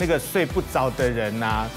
那个睡不着的人呐、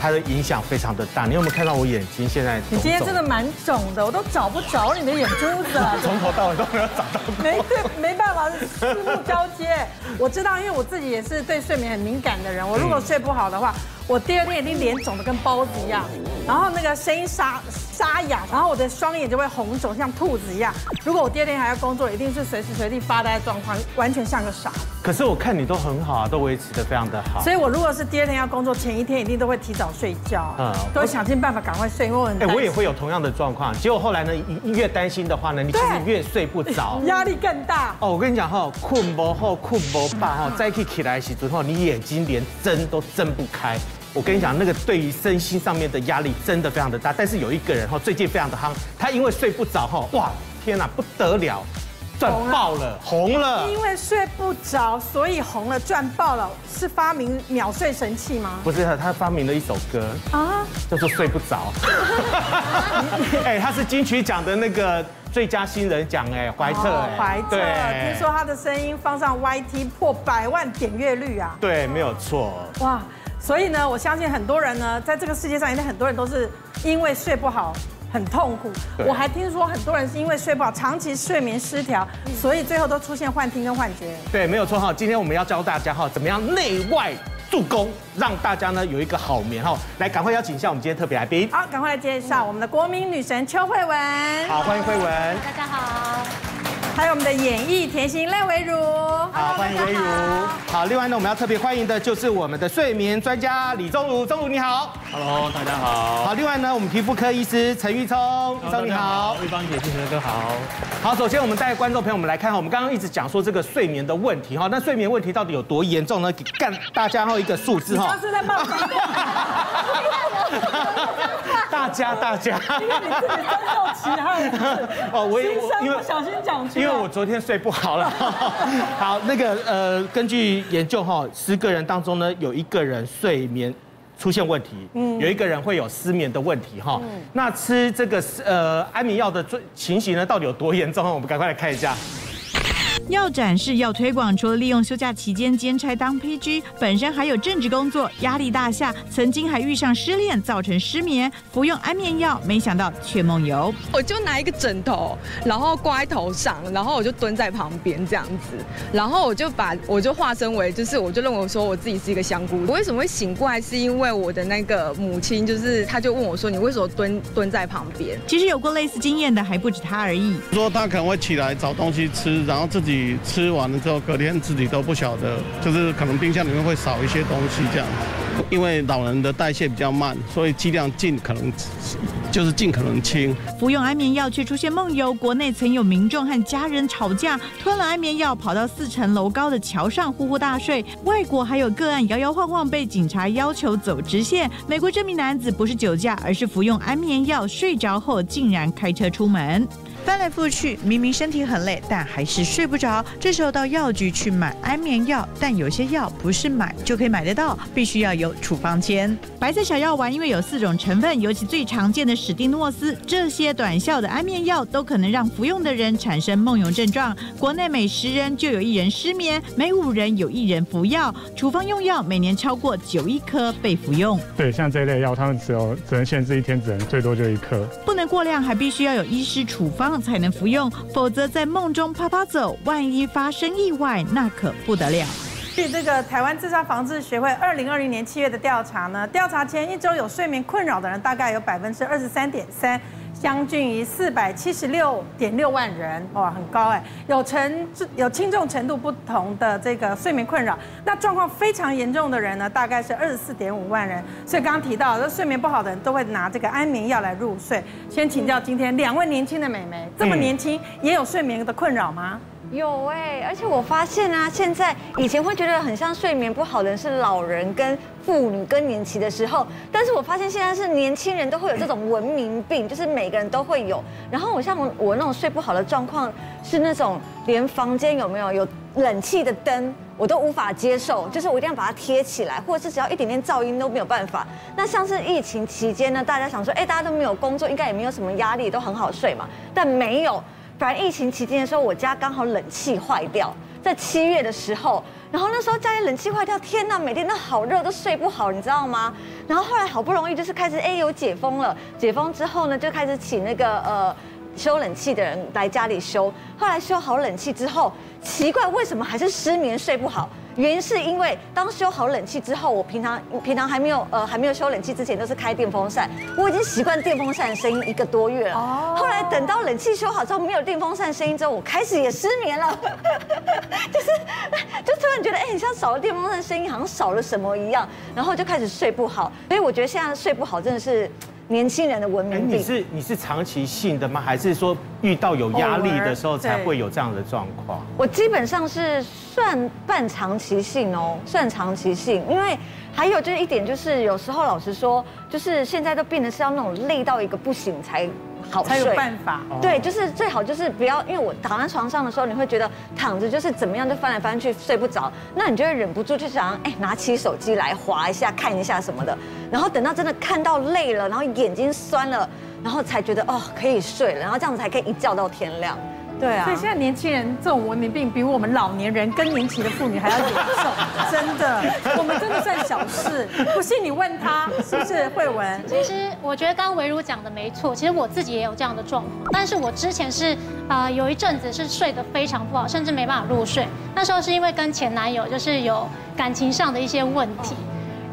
它的影响非常的大，你有没有看到我眼睛现在？你今天真的蛮肿的，我都找不着你的眼珠子了。从头到尾都没有找到。没对，没办法，四目交接。我知道，因为我自己也是对睡眠很敏感的人，我如果睡不好的话。我第二天一定脸肿的跟包子一样，然后那个声音沙沙哑，然后我的双眼就会红肿，像兔子一样。如果我第二天还要工作，一定是随时随地发呆的状况，完全像个傻子。可是我看你都很好啊，都维持的非常的好。所以我如果是第二天要工作，前一天一定都会提早睡觉，嗯，都会想尽办法赶快睡，因为哎，我也会有同样的状况。结果后来呢，越担心的话呢，你其实越睡不着，压力更大。哦，我跟你讲哈，困不好，困不罢哈，再去起来洗之后，你眼睛连睁都睁不开。我跟你讲，那个对于身心上面的压力真的非常的大。但是有一个人哈，最近非常的夯，他因为睡不着哈，哇，天哪，不得了，赚爆了，红了。因为睡不着，所以红了，赚爆了。是发明秒睡神器吗？不是，他他发明了一首歌啊，叫做《睡不着》。哎，他是金曲奖的那个最佳新人奖哎，怀特哎，怀特。听说他的声音放上 YT 破百万点阅率啊。对，没有错。哇。所以呢，我相信很多人呢，在这个世界上，一定很多人都是因为睡不好，很痛苦。我还听说很多人是因为睡不好，长期睡眠失调，所以最后都出现幻听跟幻觉。对，没有错哈。今天我们要教大家哈，怎么样内外助攻，让大家呢有一个好眠哈。来，赶快邀请一下我们今天特别来宾。好，赶快来介绍我们的国民女神邱慧文。好，欢迎慧文。大家好。还有我们的演艺甜心赖维如，好，欢迎维如。好，另外呢，我们要特别欢迎的就是我们的睡眠专家李宗儒，宗儒你好。Hello，大家好。好，另外呢，我们皮肤科医师陈玉聪，医生你好。玉芳姐、金城哥好。好，首先我们带观众朋友们来看哈，我们刚刚一直讲说这个睡眠的问题哈，那睡眠问题到底有多严重呢？给大家哈一个数字哈。是在骂 大家，大家，因为你自己深受其害。哦，我也因为不小心讲出，因为我昨天睡不好了。好，那个呃，根据研究哈，十个人当中呢，有一个人睡眠出现问题，嗯，有一个人会有失眠的问题哈。那吃这个呃安眠药的情形呢，到底有多严重？我们赶快来看一下。药展示要推广，除了利用休假期间兼差当 PG，本身还有正职工作，压力大下，曾经还遇上失恋，造成失眠，服用安眠药，没想到却梦游。我就拿一个枕头，然后挂在头上，然后我就蹲在旁边这样子，然后我就把我就化身为，就是我就认为说我自己是一个香菇。我为什么会醒过来？是因为我的那个母亲，就是他就问我说：“你为什么蹲蹲在旁边？”其实有过类似经验的还不止他而已。说他可能会起来找东西吃，然后自己。自己吃完了之后，隔天自己都不晓得，就是可能冰箱里面会少一些东西这样。因为老人的代谢比较慢，所以剂量尽可能就是尽可能轻。服用安眠药却出现梦游，国内曾有民众和家人吵架，吞了安眠药跑到四层楼高的桥上呼呼大睡。外国还有个案摇摇晃晃被警察要求走直线。美国这名男子不是酒驾，而是服用安眠药睡着后竟然开车出门。翻来覆去，明明身体很累，但还是睡不着。这时候到药局去买安眠药，但有些药不是买就可以买得到，必须要有处方签。白色小药丸因为有四种成分，尤其最常见的史蒂诺斯，这些短效的安眠药都可能让服用的人产生梦游症状。国内每十人就有一人失眠，每五人有一人服药。处方用药每年超过九亿颗被服用。对，像这类药，他们只有只能限制一天，只能最多就一颗，不能过量，还必须要有医师处方。才能服用，否则在梦中啪啪走，万一发生意外，那可不得了。据这个台湾自杀防治学会二零二零年七月的调查呢，调查前一周有睡眠困扰的人大概有百分之二十三点三。将近于四百七十六点六万人，哇，很高哎！有程有轻重程度不同的这个睡眠困扰，那状况非常严重的人呢，大概是二十四点五万人。所以刚刚提到，这睡眠不好的人都会拿这个安眠药来入睡。先请教今天两位年轻的美眉，这么年轻也有睡眠的困扰吗？有哎，而且我发现啊，现在以前会觉得很像睡眠不好的人是老人跟妇女更年期的时候，但是我发现现在是年轻人都会有这种文明病，就是每个人都会有。然后我像我我那种睡不好的状况是那种连房间有没有有冷气的灯我都无法接受，就是我一定要把它贴起来，或者是只要一点点噪音都没有办法。那像是疫情期间呢，大家想说，哎，大家都没有工作，应该也没有什么压力，都很好睡嘛，但没有。反正疫情期间的时候，我家刚好冷气坏掉，在七月的时候，然后那时候家里冷气坏掉，天呐，每天都好热，都睡不好，你知道吗？然后后来好不容易就是开始哎有解封了，解封之后呢，就开始请那个呃修冷气的人来家里修。后来修好冷气之后，奇怪为什么还是失眠睡不好？原因是因为当修好冷气之后，我平常平常还没有呃还没有修冷气之前都是开电风扇，我已经习惯电风扇的声音一个多月了。哦。后来等到冷气修好之后，没有电风扇声音之后，我开始也失眠了。就是就突然觉得哎，你像少了电风扇声音，好像少了什么一样，然后就开始睡不好。所以我觉得现在睡不好真的是。年轻人的文明病，你是你是长期性的吗？还是说遇到有压力的时候才会有这样的状况？我基本上是算半长期性哦，算长期性，因为还有就是一点就是有时候老实说，就是现在都变得是要那种累到一个不行才。好才有办法，对，就是最好就是不要，因为我躺在床上的时候，你会觉得躺着就是怎么样就翻来翻去睡不着，那你就会忍不住就想哎拿起手机来划一下看一下什么的，然后等到真的看到累了，然后眼睛酸了，然后才觉得哦可以睡了，然后这样子才可以一觉到天亮。对啊，所以现在年轻人这种文明病比我们老年人更年期的妇女还要严重，真的，我们真的算小事。不信你问他是不是慧文？其实我觉得刚刚维如讲的没错，其实我自己也有这样的状况，但是我之前是啊、呃、有一阵子是睡得非常不好，甚至没办法入睡。那时候是因为跟前男友就是有感情上的一些问题。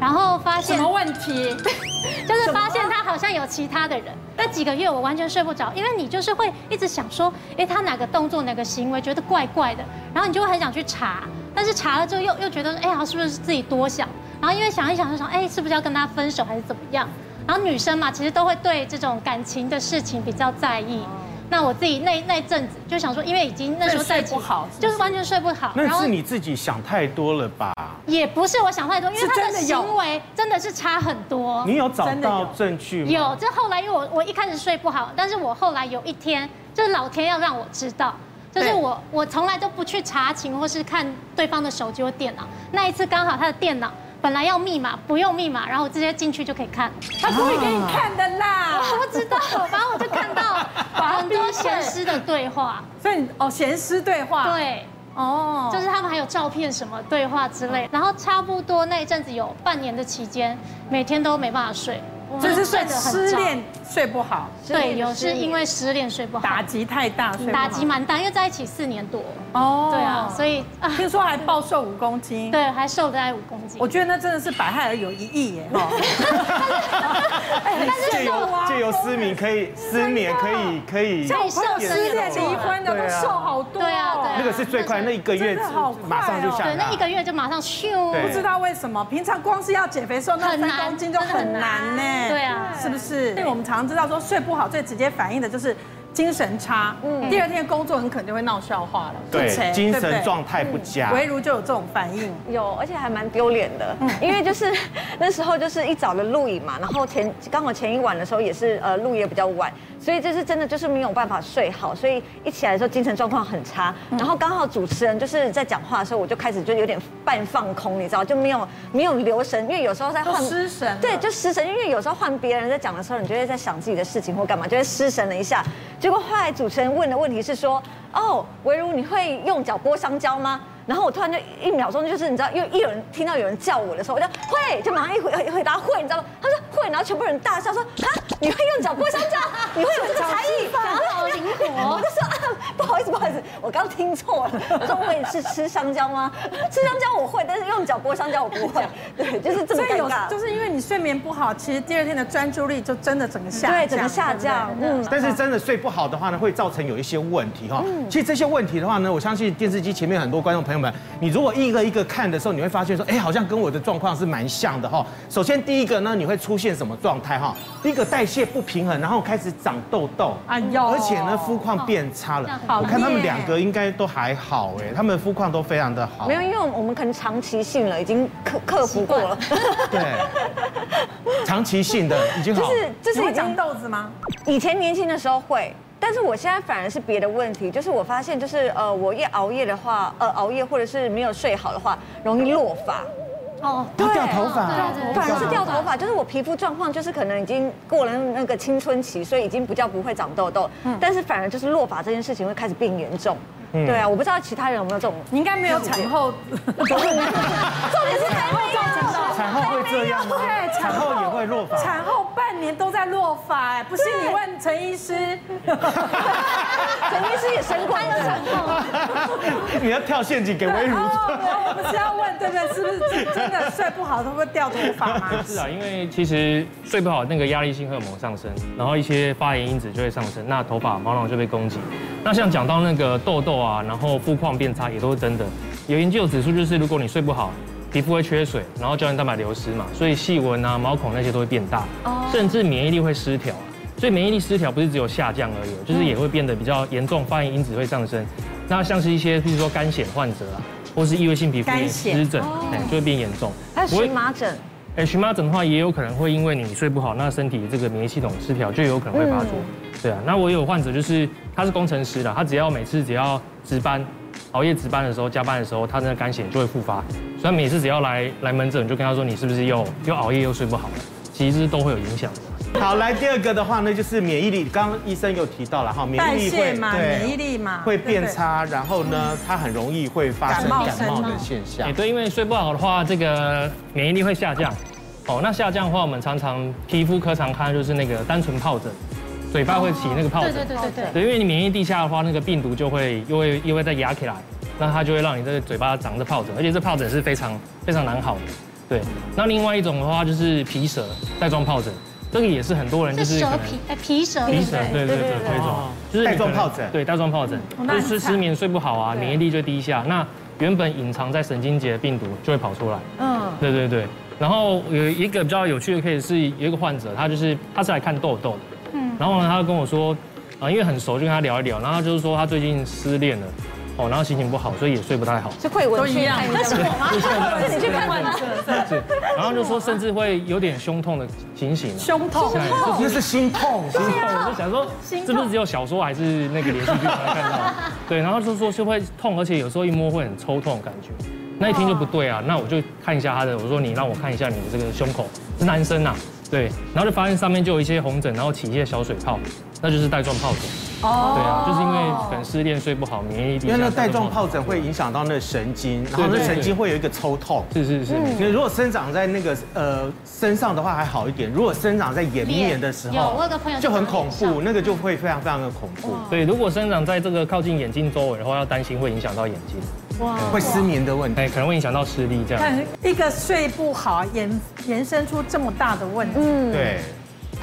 然后发现什么问题？就是发现他好像有其他的人。那几个月我完全睡不着，因为你就是会一直想说，哎，他哪个动作、哪个行为觉得怪怪的，然后你就会很想去查。但是查了之后又又觉得，哎呀，是不是自己多想？然后因为想一想就想，哎，是不是要跟他分手还是怎么样？然后女生嘛，其实都会对这种感情的事情比较在意。那我自己那那阵子就想说，因为已经那时候在一起，就是完全睡不好。那是你自己想太多了吧？也不是我想太多，因为他的行为真的是差很多。你有找到证据吗？有，这后来因为我我一开始睡不好，但是我后来有一天，就是老天要让我知道，就是我我从来都不去查情或是看对方的手机或电脑，那一次刚好他的电脑。本来要密码，不用密码，然后我直接进去就可以看。他不会给你看的啦，我不知道，反正我就看到很多咸湿的对话。所以哦，咸湿对话。对，哦，就是他们还有照片什么对话之类。然后差不多那一阵子有半年的期间，每天都没办法睡。就是睡得很失恋，睡不好。对，有是因为失恋睡不好，打击太大，打击蛮大，因为在一起四年多。哦，对啊，所以听说还暴瘦五公斤，对，还瘦大概五公斤。我觉得那真的是百害而有一益耶，哈。借由借由失眠可以失眠可以可以，像我朋友失恋离婚的都瘦好多。对啊，对。那个是最快，那一个月马上就下来。对，那一个月就马上咻。不知道为什么，平常光是要减肥瘦那三公斤就很难呢。对啊，是不是？因为我们常常知道说睡不好最直接反映的就是。精神差，嗯，第二天工作很可能就会闹笑话了，对，精神状态不佳。唯如就有这种反应，有，而且还蛮丢脸的，因为就是 那时候就是一早的录影嘛，然后前刚好前一晚的时候也是呃录也比较晚，所以这是真的就是没有办法睡好，所以一起来的时候精神状况很差，然后刚好主持人就是在讲话的时候，我就开始就有点半放空，你知道就没有没有留神，因为有时候在换失神，对，就失神，因为有时候换别人在讲的时候，你就会在想自己的事情或干嘛，就会失神了一下。结果后来主持人问的问题是说，哦，维如你会用脚剥香蕉吗？然后我突然就一秒钟就是你知道，因为一有人听到有人叫我的时候，我就会，就马上一回一回答会，你知道吗？他说会，然后全部人大笑说啊，你会用脚剥香蕉？你会有这个才艺？然后好灵活。我就说啊，不好意思不好意思，我刚听错了。我说我也是吃香蕉吗？吃香蕉我会，但是用脚剥香蕉我不会。对，就是这么尴尬。就是因为你睡眠不好，其实第二天的专注力就真的整个下降。对，整个下降。嗯。但是真的睡不好的话呢，会造成有一些问题哈。嗯。其实这些问题的话呢，我相信电视机前面很多观众朋友们，你如果一个一个看的时候，你会发现说，哎，好像跟我的状况是蛮像的哈。首先第一个呢，你会出现什么状态哈？第一个代谢不平衡，然后开始长痘痘，哎呦，而且呢肤况变差了。我看他们两个应该都还好哎，他们肤况都非常的好。没有，因为我们可能长期性了，已经克克服过了。对，长期性的已经好。就是就是会长痘子吗？以前年轻的时候会。但是我现在反而是别的问题，就是我发现，就是呃，我一熬夜的话，呃，熬夜或者是没有睡好的话，容易落发。哦，对掉头发，反而是掉头发，就是我皮肤状况就是可能已经过了那个青春期，所以已经不叫不会长痘痘，但是反而就是落发这件事情会开始变严重。对啊，我不知道其他人有没有这种，你应该没有产后，重点是产后造成的。产后会这样吗？对，产后也会落发。产后半年都在落发，哎，不信你问陈医师。陈医师也生过产后。你要跳陷阱给微如。我不是要问，对不对？是不是真的睡不好都会掉头发吗？是啊，因为其实睡不好，那个压力性荷尔蒙上升，然后一些发炎因子就会上升，那头发毛囊就被攻击。那像讲到那个痘痘啊，然后肤况变差，也都是真的。有研究有指出，就是如果你睡不好。皮肤会缺水，然后胶原蛋白流失嘛，所以细纹啊、毛孔那些都会变大，甚至免疫力会失调啊。所以免疫力失调不是只有下降而已，就是也会变得比较严重，发炎因子会上升。那像是一些，譬如说干癣患者啊，或是异位性皮肤炎、湿疹，哎，就会变严重。还有荨麻疹，哎，荨麻疹的话也有可能会因为你睡不好，那身体这个免疫系统失调就有可能会发作。对啊，那我有患者就是他是工程师的，他只要每次只要值班。熬夜值班的时候，加班的时候，他那个干癬就会复发。所以每次只要来来门诊，就跟他说，你是不是又又熬夜又睡不好了？其实都会有影响的。好，来第二个的话呢，就是免疫力。刚刚医生有提到了哈，免疫力会嘛，免疫力嘛会变差，然后呢，它很容易会发生感冒的现象。对，因为睡不好的话，这个免疫力会下降。哦，那下降的话，我们常常皮肤科常看就是那个单纯疱疹。嘴巴会起那个疱疹，对对对对。对，因为你免疫力下的话，那个病毒就会又会又会再压起来，那它就会让你这个嘴巴长着疱疹，而且这疱疹是非常非常难好的。对，那另外一种的话就是皮蛇带状疱疹，这个也是很多人就是蛇皮哎皮蛇皮蛇对对？对这种就是带状疱疹，对带状疱疹，就是失眠睡不好啊，免疫力就低下，那原本隐藏在神经节的病毒就会跑出来。嗯，对对对，然后有一个比较有趣的 case 是有一个患者，他就是他是来看痘痘。然后呢，他就跟我说，啊，因为很熟，就跟他聊一聊。然后就是说他最近失恋了，哦，然后心情不好，所以也睡不太好。是会文一样，那是我吗？是你去看患者，是。然后就说甚至会有点胸痛的情形。胸痛，那是心痛，心痛。我就想说，是不是只有小说还是那个连续剧才看到？对，然后就说是会痛，而且有时候一摸会很抽痛感觉。那一听就不对啊，那我就看一下他的，我说你让我看一下你的这个胸口，是男生啊。对，然后就发现上面就有一些红疹，然后起一些小水泡，那就是带状疱疹。哦，对啊，就是因为可能失恋睡不好，免疫力。因为那带状疱疹会影响到那神经，然后那神经会有一个抽痛。是是是。因为如果生长在那个呃身上的话还好一点，如果生长在眼面的时候，有我有个朋友就很恐怖，那个就会非常非常的恐怖。所以如果生长在这个靠近眼睛周围的话，要担心会影响到眼睛。哇，会失眠的问题，哎，可能会影响到视力这样。一个睡不好，延延伸出这么大的问题。嗯，对。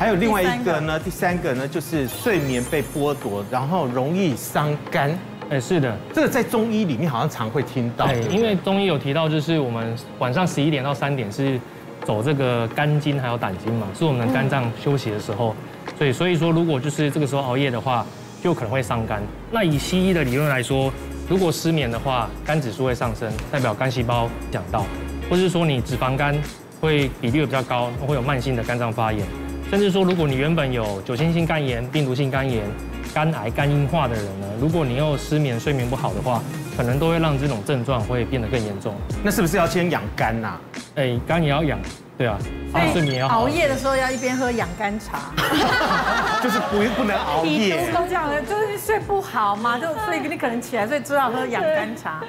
还有另外一个呢，第三个呢，就是睡眠被剥夺，然后容易伤肝。哎，是的，这个在中医里面好像常会听到。对，因为中医有提到，就是我们晚上十一点到三点是走这个肝经还有胆经嘛，是我们的肝脏休息的时候。所以，所以说如果就是这个时候熬夜的话，就可能会伤肝。那以西医的理论来说，如果失眠的话，肝指数会上升，代表肝细胞讲到，或是说你脂肪肝会比例会比较高，会有慢性的肝脏发炎，甚至说如果你原本有酒精性肝炎、病毒性肝炎、肝癌、肝硬化的人呢，如果你又失眠、睡眠不好的话，可能都会让这种症状会变得更严重。那是不是要先养肝呐？哎，肝也要养。对啊，睡眠要熬夜的时候要一边喝养肝茶，就是不不能熬夜。都这样的，就是睡不好嘛，就所以你可能起来，所以知道喝养肝茶。